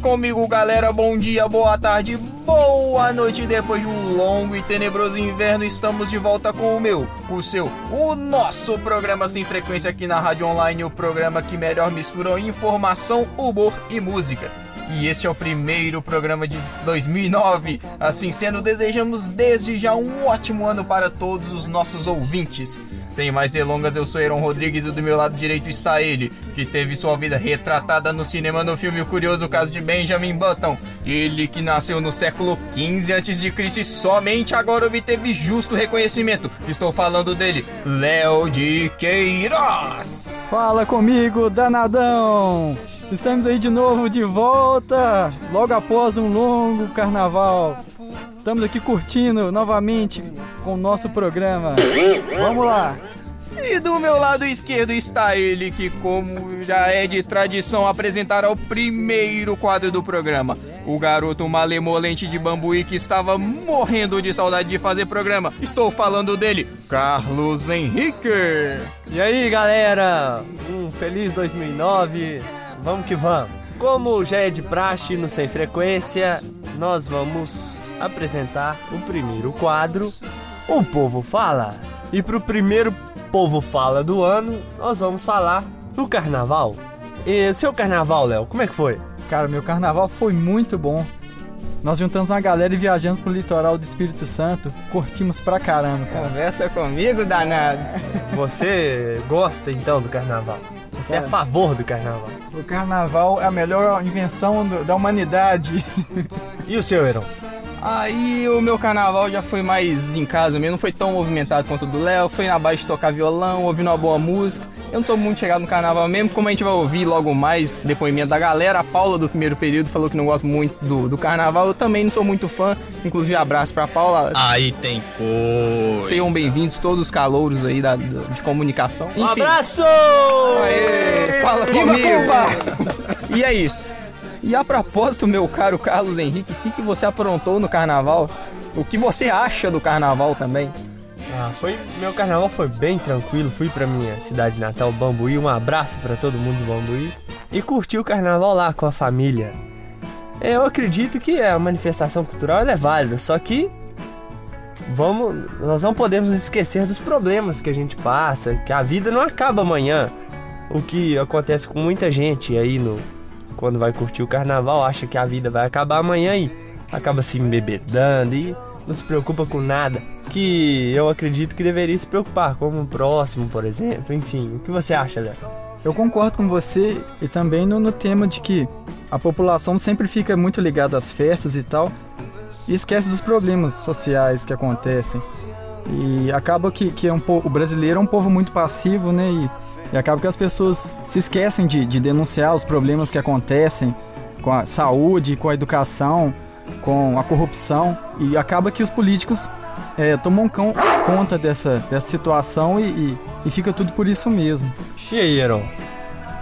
comigo, galera. Bom dia, boa tarde, boa noite. Depois de um longo e tenebroso inverno, estamos de volta com o meu, o seu, o nosso programa sem frequência aqui na Rádio Online, o programa que melhor mistura informação, humor e música. E este é o primeiro programa de 2009. Assim sendo, desejamos desde já um ótimo ano para todos os nossos ouvintes. Sem mais delongas, eu sou Aaron Rodrigues e do meu lado direito está ele, que teve sua vida retratada no cinema no filme O Curioso Caso de Benjamin Button. Ele que nasceu no século 15 a.C. e somente agora obteve justo reconhecimento. Estou falando dele, Léo de Queiroz. Fala comigo, danadão! Estamos aí de novo, de volta, logo após um longo carnaval. Estamos aqui curtindo novamente com o nosso programa. Vamos lá! E do meu lado esquerdo está ele, que, como já é de tradição, apresentará o primeiro quadro do programa. O garoto malemolente de bambuí que estava morrendo de saudade de fazer programa. Estou falando dele, Carlos Henrique. E aí, galera? Um feliz 2009. Vamos que vamos. Como já é de praxe no Sem Frequência, nós vamos apresentar o primeiro quadro, O Povo Fala. E pro primeiro Povo Fala do ano, nós vamos falar do carnaval. E o seu carnaval, Léo, como é que foi? Cara, meu carnaval foi muito bom. Nós juntamos uma galera e viajamos pro litoral do Espírito Santo. Curtimos pra caramba, cara. Conversa comigo, danado. Você gosta então do carnaval? Você é a favor do carnaval? O carnaval é a melhor invenção do- da humanidade. E o seu, Heron? Aí o meu carnaval já foi mais em casa mesmo, não foi tão movimentado quanto o do Léo, foi na base de tocar violão, ouvindo uma boa música. Eu não sou muito chegado no carnaval mesmo, como a gente vai ouvir logo mais depoimento da galera. A Paula do primeiro período falou que não gosta muito do, do carnaval, eu também não sou muito fã. Inclusive, abraço pra Paula. Aí tem coisa. Sejam bem-vindos todos os calouros aí da, da- de comunicação. Um Enfim. abraço! Aê, fala comigo! E é isso. E a propósito, meu caro Carlos Henrique, o que, que você aprontou no carnaval? O que você acha do carnaval também? Ah, foi, meu carnaval foi bem tranquilo. Fui pra minha cidade natal, Bambuí. Um abraço pra todo mundo de Bambuí. E curti o carnaval lá com a família. Eu acredito que a manifestação cultural é válida, só que vamos, nós não podemos esquecer dos problemas que a gente passa, que a vida não acaba amanhã. O que acontece com muita gente aí no quando vai curtir o carnaval, acha que a vida vai acabar amanhã e acaba se embebedando e não se preocupa com nada. Que eu acredito que deveria se preocupar, como o próximo, por exemplo. Enfim, o que você acha, Léo? Eu concordo com você e também no, no tema de que a população sempre fica muito ligada às festas e tal e esquece dos problemas sociais que acontecem. E acaba que, que é um po- o brasileiro é um povo muito passivo, né? E, e acaba que as pessoas se esquecem de, de denunciar os problemas que acontecem com a saúde, com a educação, com a corrupção. E acaba que os políticos é, tomam cão- conta dessa, dessa situação e, e, e fica tudo por isso mesmo. E aí, Heron?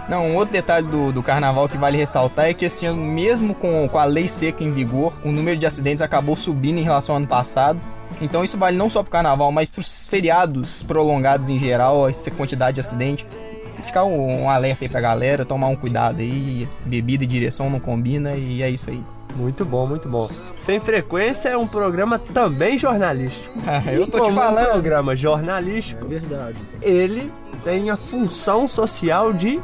Não, um outro detalhe do, do carnaval que vale ressaltar é que esse ano, mesmo com, com a lei seca em vigor, o número de acidentes acabou subindo em relação ao ano passado. Então isso vale não só pro carnaval, mas pros feriados prolongados em geral, essa quantidade de acidente. Ficar um, um alerta aí pra galera, tomar um cuidado aí, bebida e direção não combina e é isso aí. Muito bom, muito bom. Sem Frequência é um programa também jornalístico. Eu E tô te falando. Um programa jornalístico, verdade. ele tem a função social de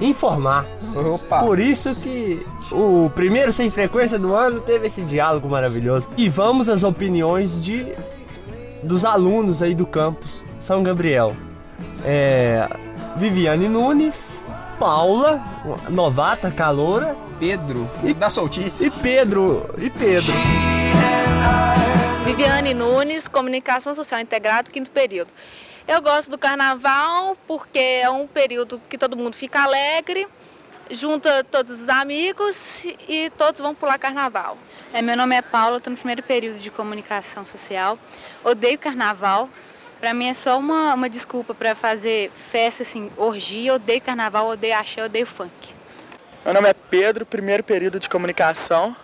informar. Opa! Por isso que o primeiro Sem Frequência do ano teve esse diálogo maravilhoso. E vamos às opiniões de dos alunos aí do campus São Gabriel. É, Viviane Nunes, Paula, novata, caloura, Pedro, da soltice. e Pedro, e Pedro. Viviane Nunes, Comunicação Social Integrado, quinto período. Eu gosto do carnaval porque é um período que todo mundo fica alegre, junta todos os amigos e todos vão pular carnaval. É, meu nome é Paula, estou no primeiro período de comunicação social. Odeio carnaval. Para mim é só uma, uma desculpa para fazer festa, assim, orgia. Odeio carnaval, odeio axé, odeio funk. Meu nome é Pedro, primeiro período de comunicação.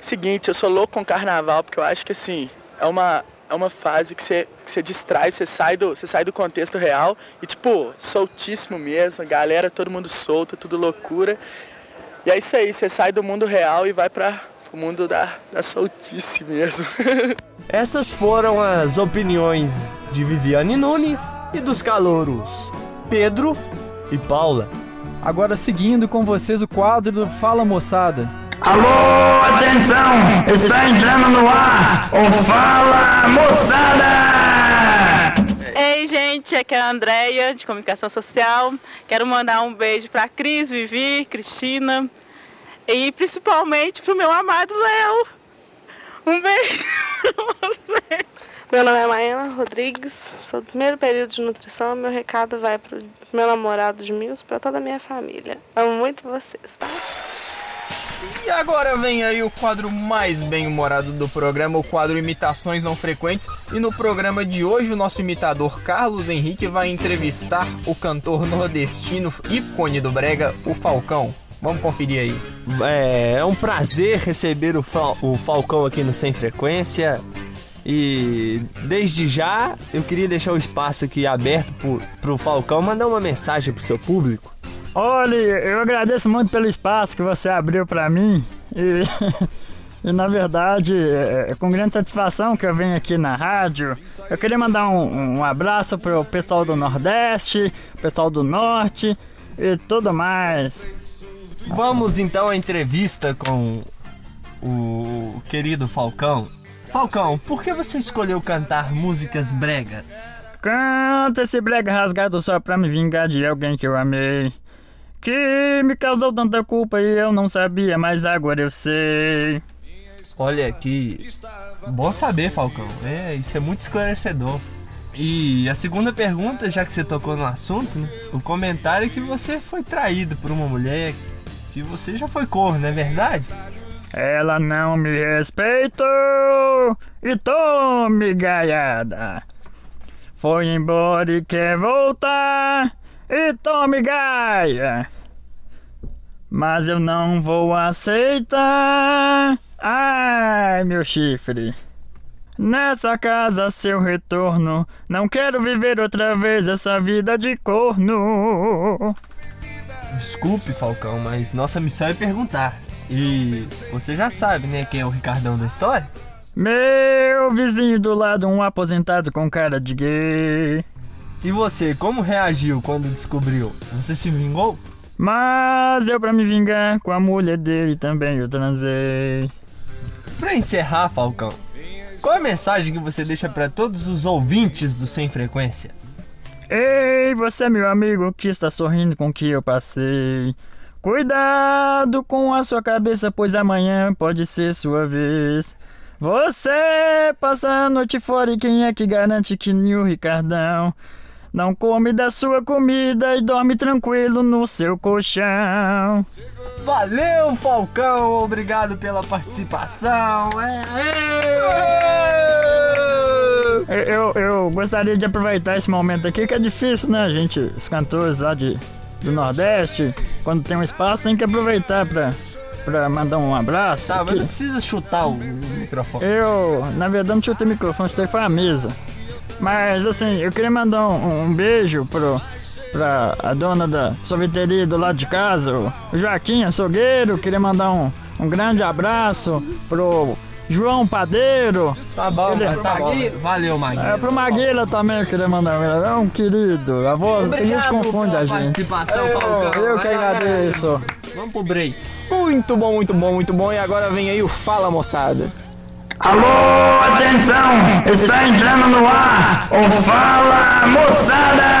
Seguinte, eu sou louco com carnaval porque eu acho que assim, é uma, é uma fase que você, que você distrai, você sai, do, você sai do contexto real e tipo, soltíssimo mesmo, a galera, todo mundo solto, tudo loucura. E é isso aí, você sai do mundo real e vai para o mundo da, da soltice mesmo. Essas foram as opiniões de Viviane Nunes e dos calouros Pedro e Paula. Agora seguindo com vocês o quadro do Fala Moçada. Alô, atenção! Está entrando no ar o Fala Moçada! Ei, gente, aqui é a Andrea, de Comunicação Social. Quero mandar um beijo para Cris, Vivi, Cristina e principalmente para o meu amado Léo. Um beijo! Meu nome é Maena Rodrigues, sou do primeiro período de nutrição. Meu recado vai para o meu namorado de Mills, para toda a minha família. Amo muito vocês, tá? E agora vem aí o quadro mais bem-humorado do programa, o quadro Imitações Não Frequentes. E no programa de hoje, o nosso imitador Carlos Henrique vai entrevistar o cantor nordestino ícone do Brega, o Falcão. Vamos conferir aí. É, é um prazer receber o, Fal o Falcão aqui no Sem Frequência. E desde já eu queria deixar o espaço aqui aberto pro, pro Falcão mandar uma mensagem pro seu público. Olha, eu agradeço muito pelo espaço que você abriu para mim e, e na verdade é, é, com grande satisfação que eu venho aqui na rádio. Eu queria mandar um, um abraço pro pessoal do Nordeste, pessoal do Norte e tudo mais. Vamos então à entrevista com o querido Falcão. Falcão, por que você escolheu cantar músicas bregas? Canta esse brega rasgado só pra me vingar de alguém que eu amei. Que me causou tanta culpa e eu não sabia, mas agora eu sei. Olha aqui, bom saber, Falcão. É, isso é muito esclarecedor. E a segunda pergunta, já que você tocou no assunto, né? O comentário é que você foi traído por uma mulher, que você já foi corno, não é verdade? Ela não me respeitou e tome gaiada. Foi embora e quer voltar e tome gaia. Mas eu não vou aceitar. Ai, meu chifre. Nessa casa, seu retorno. Não quero viver outra vez essa vida de corno. Desculpe, Falcão, mas nossa missão é perguntar. E você já sabe, né, quem é o Ricardão da história? Meu vizinho do lado, um aposentado com cara de gay. E você, como reagiu quando descobriu? Você se vingou? Mas eu, pra me vingar, com a mulher dele também eu transei. Pra encerrar, Falcão, qual é a mensagem que você deixa para todos os ouvintes do Sem Frequência? Ei, você, meu amigo, que está sorrindo com o que eu passei. Cuidado com a sua cabeça, pois amanhã pode ser sua vez. Você passa a noite fora e quem é que garante que o Ricardão não come da sua comida e dorme tranquilo no seu colchão. Valeu, Falcão! Obrigado pela participação! É, eu, eu gostaria de aproveitar esse momento aqui que é difícil, né, gente? Os cantores lá de, do Nordeste, quando tem um espaço, tem que aproveitar pra, pra mandar um abraço. Tá, mas não precisa chutar o microfone. Eu, na verdade, não chutei o microfone, chutei foi a mesa. Mas assim, eu queria mandar um, um beijo pro, pra a dona da sorveteria do lado de casa, o Joaquim Açougueiro. Queria mandar um, um grande abraço pro João Padeiro. Tá bom, Ele, tá bom. Valeu, Maguila. É, pro Maguila também eu queria mandar um, é um querido. A voz, a gente confunde a gente. Eu, eu que agradeço. Vamos pro break. Muito bom, muito bom, muito bom. E agora vem aí o Fala Moçada. Alô, atenção! Está entrando no ar o Fala Moçada!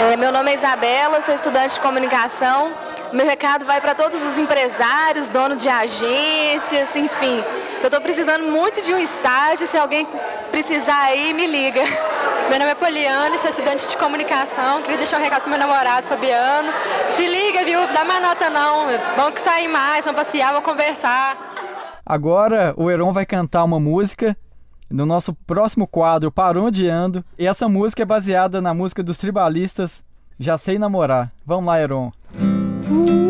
É, meu nome é Isabela, sou estudante de comunicação. Meu recado vai para todos os empresários, donos de agências, enfim. Eu estou precisando muito de um estágio. Se alguém precisar aí, me liga. Meu nome é Poliana, sou estudante de comunicação. Queria deixar um recado pro meu namorado, Fabiano. Se liga, viu? Dá mais nota não. Vamos que sair mais, vamos passear, vamos conversar. Agora o Heron vai cantar uma música no nosso próximo quadro Parondeando. E essa música é baseada na música dos tribalistas Já Sei Namorar. Vamos lá, Heron. Eu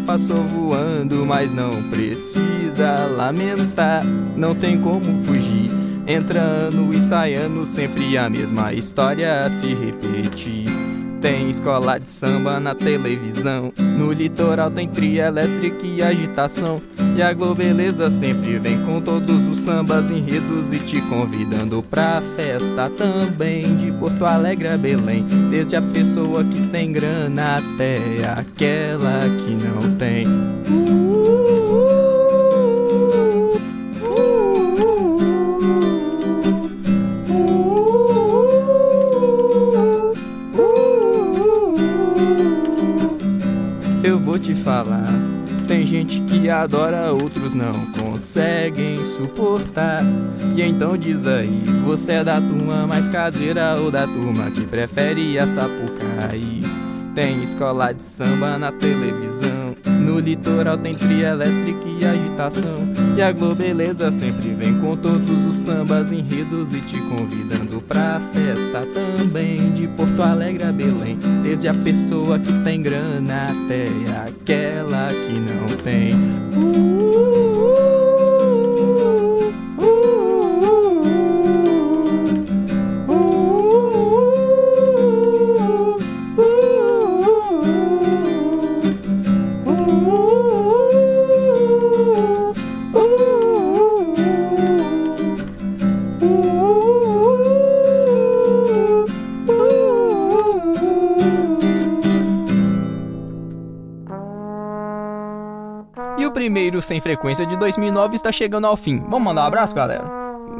passou voando, mas não precisa lamentar, não tem como fugir. Entrando e saindo, sempre a mesma história se repetir. Tem escola de samba na televisão. No litoral tem tria elétrica e agitação. E a Globeleza sempre vem com todos os sambas enredos e te convidando pra festa também. De Porto Alegre a Belém. Desde a pessoa que tem grana até aquela que não tem. Eu te falar. Tem gente que adora, outros não conseguem suportar. E então diz aí, você é da turma mais caseira ou da turma que prefere a Sapucaí? Tem escola de samba na televisão. No litoral tem tria elétrica e agitação. E a Globeleza sempre vem com todos os sambas enredos e te convidando pra festa também. De Porto Alegre a Belém. Desde a pessoa que tem grana até aquela que não tem. E Sem Frequência de 2009 está chegando ao fim. Vamos mandar um abraço, galera?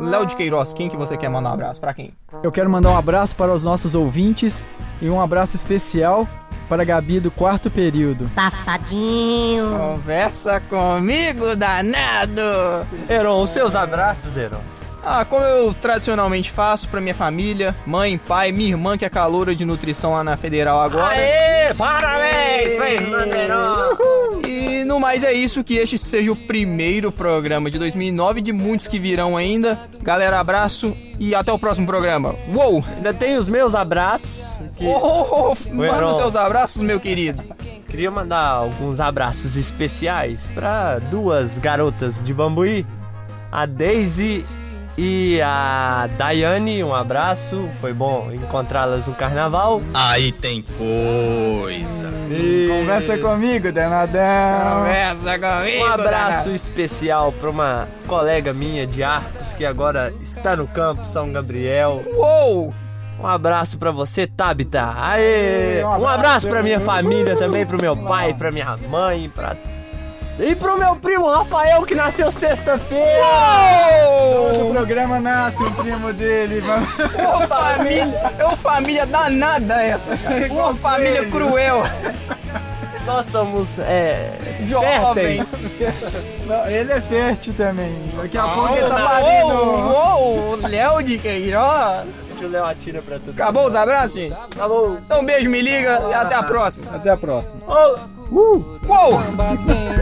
Léo de Queiroz, quem que você quer mandar um abraço? Pra quem? Eu quero mandar um abraço para os nossos ouvintes e um abraço especial para a Gabi do quarto período. Safadinho. Conversa comigo, danado! Heron, os seus abraços, Heron. Ah, como eu tradicionalmente faço pra minha família, mãe, pai, minha irmã que é caloura de nutrição lá na Federal agora. Aê, parabéns, Fernando Heron. E no mais é isso, que este seja o primeiro programa de 2009 de muitos que virão ainda. Galera, abraço e até o próximo programa. Uou! Ainda tem os meus abraços. Que... Oh, manda Heron. os seus abraços, meu querido. Queria mandar alguns abraços especiais para duas garotas de Bambuí, a Daisy e a Daiane. Um abraço, foi bom encontrá-las no carnaval. Aí tem coisa. E... Conversa comigo, danadão. Conversa comigo. Um abraço especial para uma colega minha de Arcos que agora está no campo São Gabriel. Uou! Um abraço pra você, Tabita. Aê! Um abraço pra minha família também, pro meu pai, pra minha mãe, pra e pro meu primo Rafael que nasceu sexta-feira. Todo programa nasce um primo dele. Ô família, é uma família danada essa. Uma família cruel. Nós somos é, Jovens. férteis. Não, ele é fértil também. Daqui a pouco Uou, ele tá parindo. Uou, Léo de Queiroz. O Léo atira pra tudo. Acabou os abraços, gente? Acabou. Então um beijo, me liga e até a próxima. Até a próxima. Uou! Samba tem um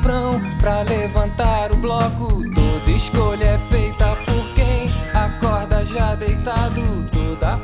refrão pra levantar o bloco. Toda escolha é feita por quem acorda já deitado. Toda